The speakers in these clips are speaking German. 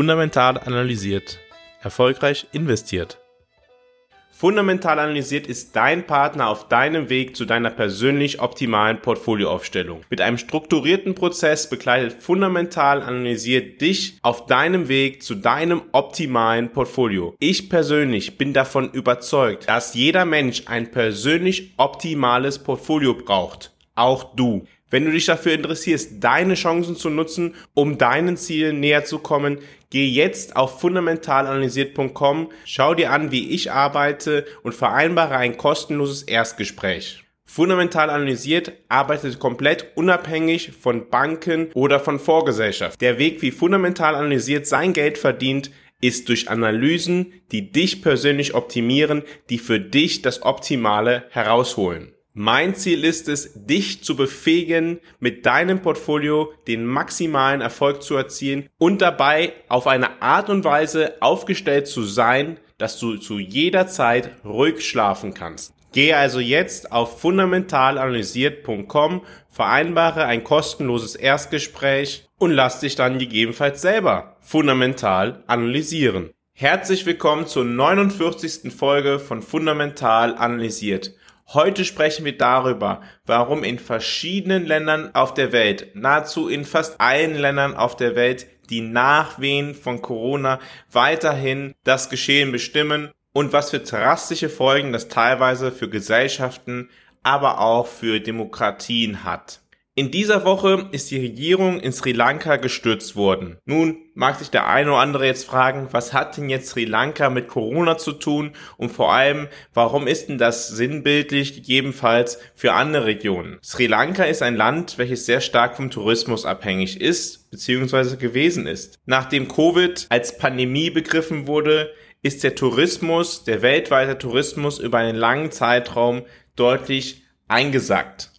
Fundamental analysiert. Erfolgreich investiert. Fundamental analysiert ist dein Partner auf deinem Weg zu deiner persönlich optimalen Portfolioaufstellung. Mit einem strukturierten Prozess begleitet Fundamental analysiert dich auf deinem Weg zu deinem optimalen Portfolio. Ich persönlich bin davon überzeugt, dass jeder Mensch ein persönlich optimales Portfolio braucht. Auch du. Wenn du dich dafür interessierst, deine Chancen zu nutzen, um deinen Zielen näher zu kommen, geh jetzt auf fundamentalanalysiert.com, schau dir an, wie ich arbeite und vereinbare ein kostenloses Erstgespräch. Fundamental analysiert arbeitet komplett unabhängig von Banken oder von Vorgesellschaft. Der Weg, wie fundamental analysiert sein Geld verdient, ist durch Analysen, die dich persönlich optimieren, die für dich das Optimale herausholen. Mein Ziel ist es, dich zu befähigen, mit deinem Portfolio den maximalen Erfolg zu erzielen und dabei auf eine Art und Weise aufgestellt zu sein, dass du zu jeder Zeit ruhig schlafen kannst. Gehe also jetzt auf fundamentalanalysiert.com, vereinbare ein kostenloses Erstgespräch und lass dich dann gegebenenfalls selber fundamental analysieren. Herzlich willkommen zur 49. Folge von Fundamental Analysiert. Heute sprechen wir darüber, warum in verschiedenen Ländern auf der Welt, nahezu in fast allen Ländern auf der Welt, die Nachwehen von Corona weiterhin das Geschehen bestimmen und was für drastische Folgen das teilweise für Gesellschaften, aber auch für Demokratien hat. In dieser Woche ist die Regierung in Sri Lanka gestürzt worden. Nun mag sich der eine oder andere jetzt fragen, was hat denn jetzt Sri Lanka mit Corona zu tun und vor allem, warum ist denn das sinnbildlich gegebenenfalls für andere Regionen? Sri Lanka ist ein Land, welches sehr stark vom Tourismus abhängig ist bzw. gewesen ist. Nachdem Covid als Pandemie begriffen wurde, ist der Tourismus, der weltweite Tourismus über einen langen Zeitraum deutlich eingesackt.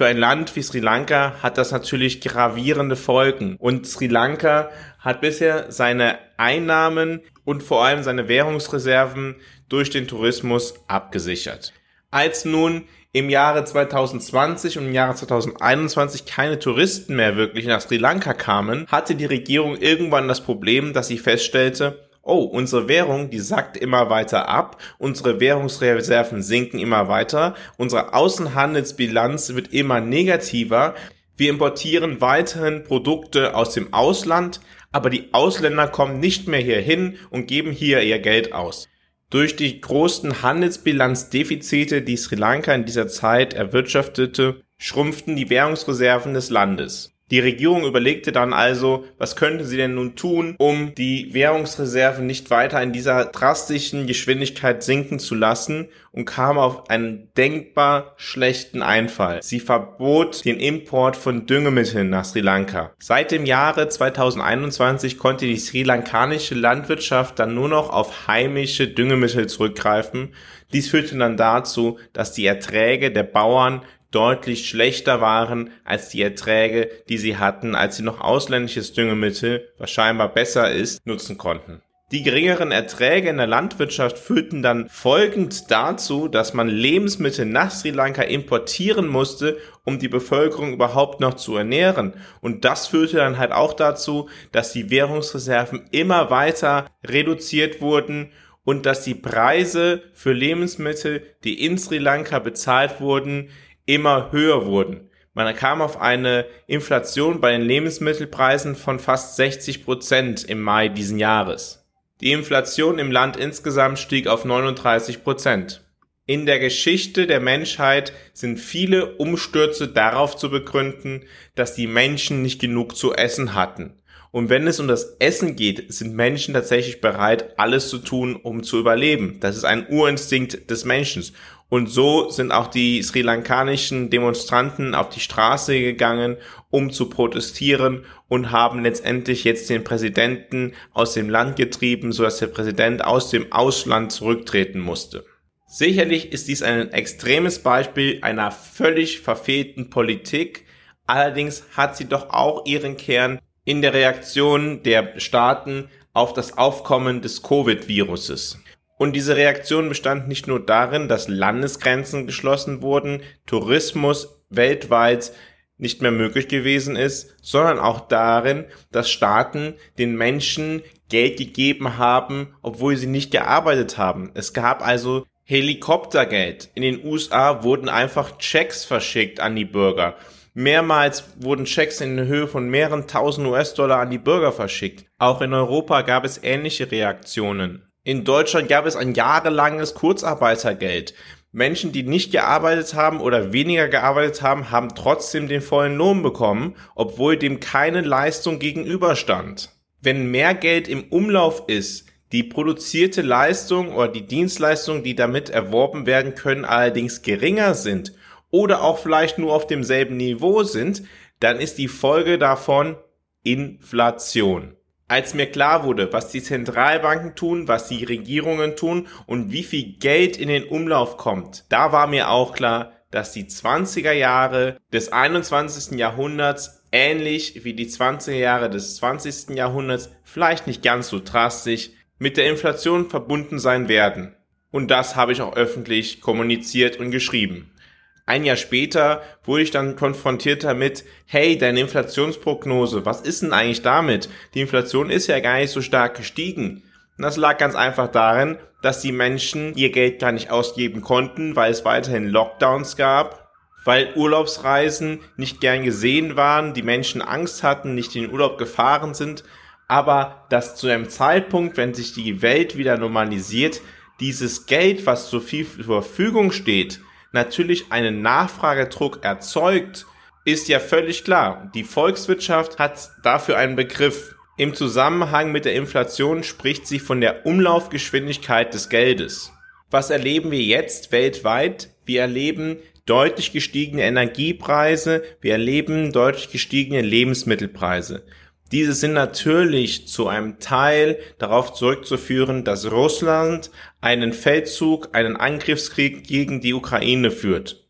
Für ein Land wie Sri Lanka hat das natürlich gravierende Folgen. Und Sri Lanka hat bisher seine Einnahmen und vor allem seine Währungsreserven durch den Tourismus abgesichert. Als nun im Jahre 2020 und im Jahre 2021 keine Touristen mehr wirklich nach Sri Lanka kamen, hatte die Regierung irgendwann das Problem, dass sie feststellte, oh, unsere Währung, die sackt immer weiter ab, unsere Währungsreserven sinken immer weiter, unsere Außenhandelsbilanz wird immer negativer, wir importieren weiterhin Produkte aus dem Ausland, aber die Ausländer kommen nicht mehr hierhin und geben hier ihr Geld aus. Durch die großen Handelsbilanzdefizite, die Sri Lanka in dieser Zeit erwirtschaftete, schrumpften die Währungsreserven des Landes. Die Regierung überlegte dann also, was könnte sie denn nun tun, um die Währungsreserven nicht weiter in dieser drastischen Geschwindigkeit sinken zu lassen und kam auf einen denkbar schlechten Einfall. Sie verbot den Import von Düngemitteln nach Sri Lanka. Seit dem Jahre 2021 konnte die sri lankanische Landwirtschaft dann nur noch auf heimische Düngemittel zurückgreifen. Dies führte dann dazu, dass die Erträge der Bauern deutlich schlechter waren als die Erträge, die sie hatten, als sie noch ausländisches Düngemittel, was scheinbar besser ist, nutzen konnten. Die geringeren Erträge in der Landwirtschaft führten dann folgend dazu, dass man Lebensmittel nach Sri Lanka importieren musste, um die Bevölkerung überhaupt noch zu ernähren. Und das führte dann halt auch dazu, dass die Währungsreserven immer weiter reduziert wurden und dass die Preise für Lebensmittel, die in Sri Lanka bezahlt wurden, immer höher wurden. Man kam auf eine Inflation bei den Lebensmittelpreisen von fast 60 Prozent im Mai diesen Jahres. Die Inflation im Land insgesamt stieg auf 39 Prozent. In der Geschichte der Menschheit sind viele Umstürze darauf zu begründen, dass die Menschen nicht genug zu essen hatten. Und wenn es um das Essen geht, sind Menschen tatsächlich bereit, alles zu tun, um zu überleben. Das ist ein Urinstinkt des Menschen. Und so sind auch die sri lankanischen Demonstranten auf die Straße gegangen, um zu protestieren und haben letztendlich jetzt den Präsidenten aus dem Land getrieben, sodass der Präsident aus dem Ausland zurücktreten musste. Sicherlich ist dies ein extremes Beispiel einer völlig verfehlten Politik, allerdings hat sie doch auch ihren Kern in der Reaktion der Staaten auf das Aufkommen des Covid-Viruses. Und diese Reaktion bestand nicht nur darin, dass Landesgrenzen geschlossen wurden, Tourismus weltweit nicht mehr möglich gewesen ist, sondern auch darin, dass Staaten den Menschen Geld gegeben haben, obwohl sie nicht gearbeitet haben. Es gab also Helikoptergeld. In den USA wurden einfach Checks verschickt an die Bürger. Mehrmals wurden Checks in Höhe von mehreren tausend US-Dollar an die Bürger verschickt. Auch in Europa gab es ähnliche Reaktionen. In Deutschland gab es ein jahrelanges Kurzarbeitergeld. Menschen, die nicht gearbeitet haben oder weniger gearbeitet haben, haben trotzdem den vollen Lohn bekommen, obwohl dem keine Leistung gegenüberstand. Wenn mehr Geld im Umlauf ist, die produzierte Leistung oder die Dienstleistungen, die damit erworben werden können, allerdings geringer sind oder auch vielleicht nur auf demselben Niveau sind, dann ist die Folge davon Inflation als mir klar wurde, was die Zentralbanken tun, was die Regierungen tun und wie viel Geld in den Umlauf kommt, da war mir auch klar, dass die 20er Jahre des 21. Jahrhunderts ähnlich wie die 20er Jahre des 20. Jahrhunderts vielleicht nicht ganz so drastisch mit der Inflation verbunden sein werden. Und das habe ich auch öffentlich kommuniziert und geschrieben. Ein Jahr später wurde ich dann konfrontiert damit, hey, deine Inflationsprognose, was ist denn eigentlich damit? Die Inflation ist ja gar nicht so stark gestiegen. Und das lag ganz einfach darin, dass die Menschen ihr Geld gar nicht ausgeben konnten, weil es weiterhin Lockdowns gab, weil Urlaubsreisen nicht gern gesehen waren, die Menschen Angst hatten, nicht in den Urlaub gefahren sind, aber dass zu einem Zeitpunkt, wenn sich die Welt wieder normalisiert, dieses Geld, was zur Verfügung steht, natürlich einen Nachfragedruck erzeugt, ist ja völlig klar. Die Volkswirtschaft hat dafür einen Begriff. Im Zusammenhang mit der Inflation spricht sie von der Umlaufgeschwindigkeit des Geldes. Was erleben wir jetzt weltweit? Wir erleben deutlich gestiegene Energiepreise, wir erleben deutlich gestiegene Lebensmittelpreise. Diese sind natürlich zu einem Teil darauf zurückzuführen, dass Russland einen Feldzug, einen Angriffskrieg gegen die Ukraine führt.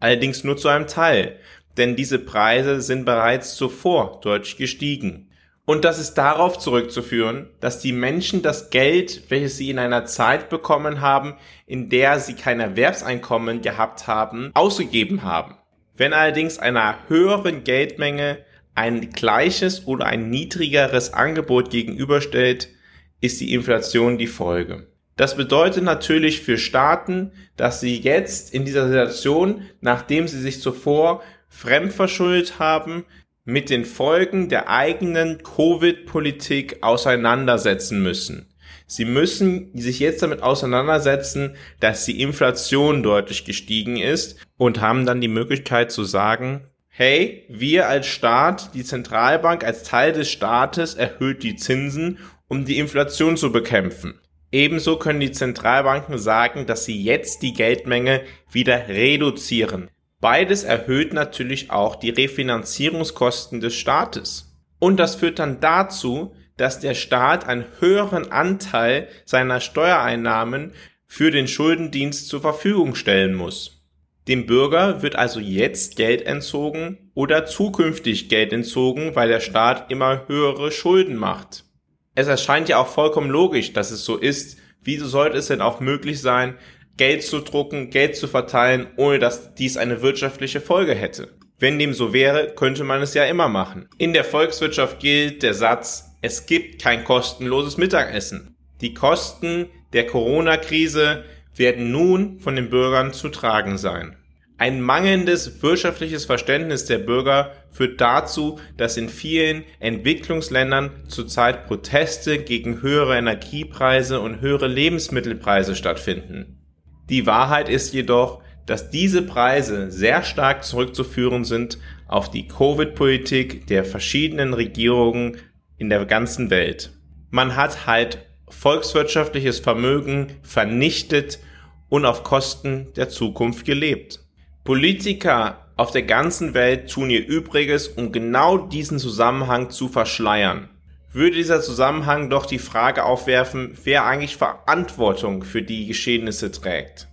Allerdings nur zu einem Teil, denn diese Preise sind bereits zuvor deutlich gestiegen. Und das ist darauf zurückzuführen, dass die Menschen das Geld, welches sie in einer Zeit bekommen haben, in der sie kein Erwerbseinkommen gehabt haben, ausgegeben haben. Wenn allerdings einer höheren Geldmenge ein gleiches oder ein niedrigeres Angebot gegenüberstellt, ist die Inflation die Folge. Das bedeutet natürlich für Staaten, dass sie jetzt in dieser Situation, nachdem sie sich zuvor fremdverschuldet haben, mit den Folgen der eigenen Covid-Politik auseinandersetzen müssen. Sie müssen sich jetzt damit auseinandersetzen, dass die Inflation deutlich gestiegen ist und haben dann die Möglichkeit zu sagen, hey, wir als Staat, die Zentralbank als Teil des Staates erhöht die Zinsen, um die Inflation zu bekämpfen. Ebenso können die Zentralbanken sagen, dass sie jetzt die Geldmenge wieder reduzieren. Beides erhöht natürlich auch die Refinanzierungskosten des Staates. Und das führt dann dazu, dass der Staat einen höheren Anteil seiner Steuereinnahmen für den Schuldendienst zur Verfügung stellen muss. Dem Bürger wird also jetzt Geld entzogen oder zukünftig Geld entzogen, weil der Staat immer höhere Schulden macht. Es erscheint ja auch vollkommen logisch, dass es so ist. Wieso sollte es denn auch möglich sein, Geld zu drucken, Geld zu verteilen, ohne dass dies eine wirtschaftliche Folge hätte? Wenn dem so wäre, könnte man es ja immer machen. In der Volkswirtschaft gilt der Satz, es gibt kein kostenloses Mittagessen. Die Kosten der Corona-Krise werden nun von den Bürgern zu tragen sein. Ein mangelndes wirtschaftliches Verständnis der Bürger führt dazu, dass in vielen Entwicklungsländern zurzeit Proteste gegen höhere Energiepreise und höhere Lebensmittelpreise stattfinden. Die Wahrheit ist jedoch, dass diese Preise sehr stark zurückzuführen sind auf die Covid-Politik der verschiedenen Regierungen in der ganzen Welt. Man hat halt volkswirtschaftliches Vermögen vernichtet und auf Kosten der Zukunft gelebt. Politiker auf der ganzen Welt tun ihr Übriges, um genau diesen Zusammenhang zu verschleiern. Würde dieser Zusammenhang doch die Frage aufwerfen, wer eigentlich Verantwortung für die Geschehnisse trägt.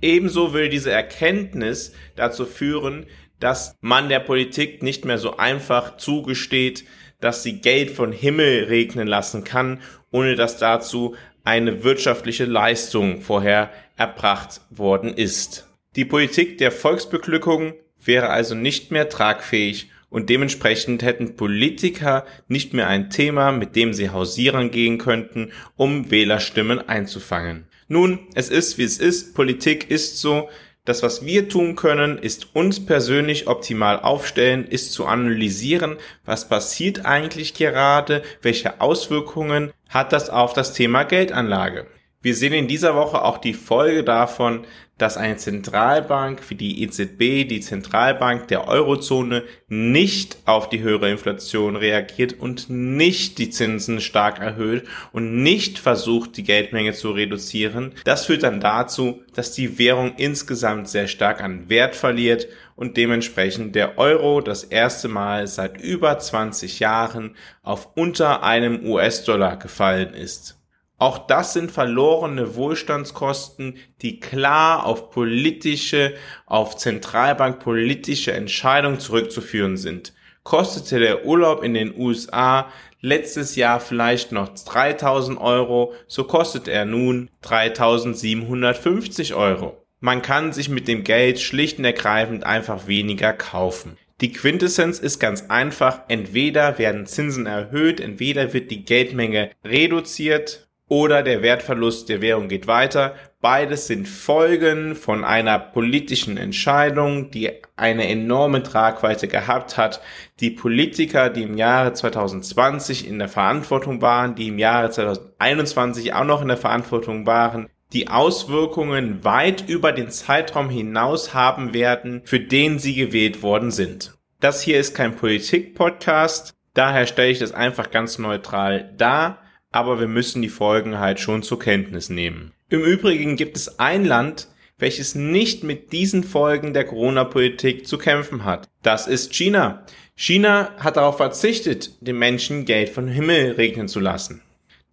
Ebenso würde diese Erkenntnis dazu führen, dass man der Politik nicht mehr so einfach zugesteht, dass sie Geld von Himmel regnen lassen kann, ohne dass dazu eine wirtschaftliche Leistung vorher erbracht worden ist. Die Politik der Volksbeglückung wäre also nicht mehr tragfähig und dementsprechend hätten Politiker nicht mehr ein Thema, mit dem sie hausieren gehen könnten, um Wählerstimmen einzufangen. Nun, es ist wie es ist, Politik ist so, das, was wir tun können, ist uns persönlich optimal aufstellen, ist zu analysieren, was passiert eigentlich gerade, welche Auswirkungen hat das auf das Thema Geldanlage. Wir sehen in dieser Woche auch die Folge davon, dass eine Zentralbank wie die EZB, die Zentralbank der Eurozone, nicht auf die höhere Inflation reagiert und nicht die Zinsen stark erhöht und nicht versucht, die Geldmenge zu reduzieren. Das führt dann dazu, dass die Währung insgesamt sehr stark an Wert verliert und dementsprechend der Euro das erste Mal seit über 20 Jahren auf unter einem US-Dollar gefallen ist. Auch das sind verlorene Wohlstandskosten, die klar auf politische, auf Zentralbankpolitische Entscheidungen zurückzuführen sind. Kostete der Urlaub in den USA letztes Jahr vielleicht noch 3000 Euro, so kostet er nun 3750 Euro. Man kann sich mit dem Geld schlicht und ergreifend einfach weniger kaufen. Die Quintessenz ist ganz einfach, entweder werden Zinsen erhöht, entweder wird die Geldmenge reduziert, oder der Wertverlust der Währung geht weiter. Beides sind Folgen von einer politischen Entscheidung, die eine enorme Tragweite gehabt hat. Die Politiker, die im Jahre 2020 in der Verantwortung waren, die im Jahre 2021 auch noch in der Verantwortung waren, die Auswirkungen weit über den Zeitraum hinaus haben werden, für den sie gewählt worden sind. Das hier ist kein Politik-Podcast, daher stelle ich das einfach ganz neutral dar aber wir müssen die Folgen halt schon zur Kenntnis nehmen. Im Übrigen gibt es ein Land, welches nicht mit diesen Folgen der Corona-Politik zu kämpfen hat. Das ist China. China hat darauf verzichtet, den Menschen Geld vom Himmel regnen zu lassen.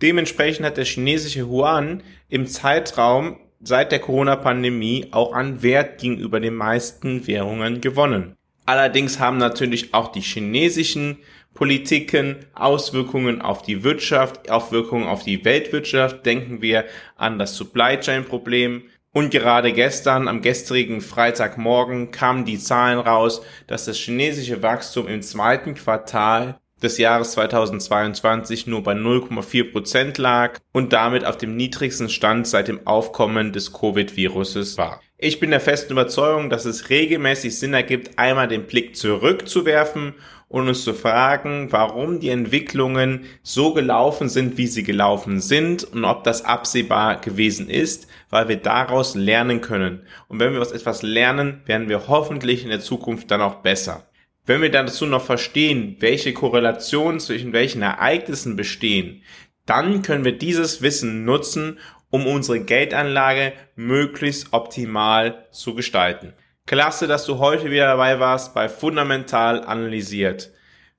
Dementsprechend hat der chinesische Yuan im Zeitraum seit der Corona-Pandemie auch an Wert gegenüber den meisten Währungen gewonnen. Allerdings haben natürlich auch die chinesischen Politiken, Auswirkungen auf die Wirtschaft, Auswirkungen auf die Weltwirtschaft. Denken wir an das Supply Chain Problem. Und gerade gestern, am gestrigen Freitagmorgen, kamen die Zahlen raus, dass das chinesische Wachstum im zweiten Quartal des Jahres 2022 nur bei 0,4 Prozent lag und damit auf dem niedrigsten Stand seit dem Aufkommen des Covid-Viruses war. Ich bin der festen Überzeugung, dass es regelmäßig Sinn ergibt, einmal den Blick zurückzuwerfen und uns zu fragen, warum die Entwicklungen so gelaufen sind, wie sie gelaufen sind und ob das absehbar gewesen ist, weil wir daraus lernen können. Und wenn wir aus etwas lernen, werden wir hoffentlich in der Zukunft dann auch besser. Wenn wir dann dazu noch verstehen, welche Korrelationen zwischen welchen Ereignissen bestehen, dann können wir dieses Wissen nutzen, um unsere Geldanlage möglichst optimal zu gestalten. Klasse, dass du heute wieder dabei warst bei Fundamental Analysiert.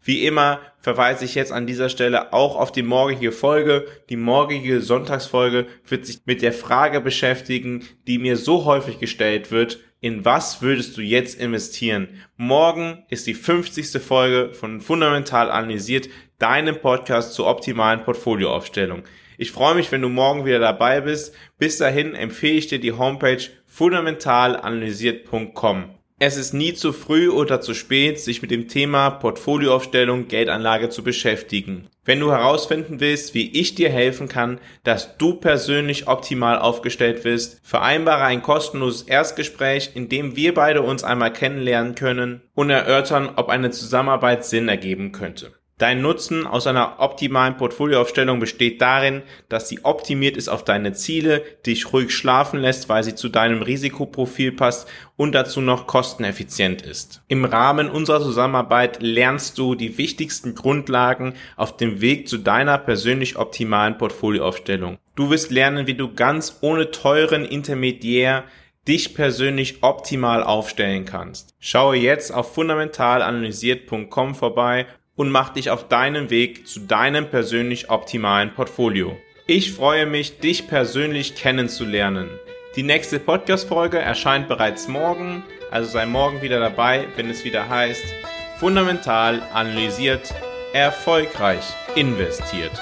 Wie immer verweise ich jetzt an dieser Stelle auch auf die morgige Folge. Die morgige Sonntagsfolge wird sich mit der Frage beschäftigen, die mir so häufig gestellt wird, in was würdest du jetzt investieren? Morgen ist die 50. Folge von Fundamental Analysiert, deinem Podcast zur optimalen Portfolioaufstellung. Ich freue mich, wenn du morgen wieder dabei bist. Bis dahin empfehle ich dir die Homepage fundamentalanalysiert.com. Es ist nie zu früh oder zu spät, sich mit dem Thema Portfolioaufstellung, Geldanlage zu beschäftigen. Wenn du herausfinden willst, wie ich dir helfen kann, dass du persönlich optimal aufgestellt bist, vereinbare ein kostenloses Erstgespräch, in dem wir beide uns einmal kennenlernen können und erörtern, ob eine Zusammenarbeit Sinn ergeben könnte. Dein Nutzen aus einer optimalen Portfolioaufstellung besteht darin, dass sie optimiert ist auf deine Ziele, dich ruhig schlafen lässt, weil sie zu deinem Risikoprofil passt und dazu noch kosteneffizient ist. Im Rahmen unserer Zusammenarbeit lernst du die wichtigsten Grundlagen auf dem Weg zu deiner persönlich optimalen Portfolioaufstellung. Du wirst lernen, wie du ganz ohne teuren Intermediär dich persönlich optimal aufstellen kannst. Schaue jetzt auf fundamentalanalysiert.com vorbei und mach dich auf deinen Weg zu deinem persönlich optimalen Portfolio. Ich freue mich, dich persönlich kennenzulernen. Die nächste Podcast-Folge erscheint bereits morgen, also sei morgen wieder dabei, wenn es wieder heißt, fundamental analysiert, erfolgreich investiert.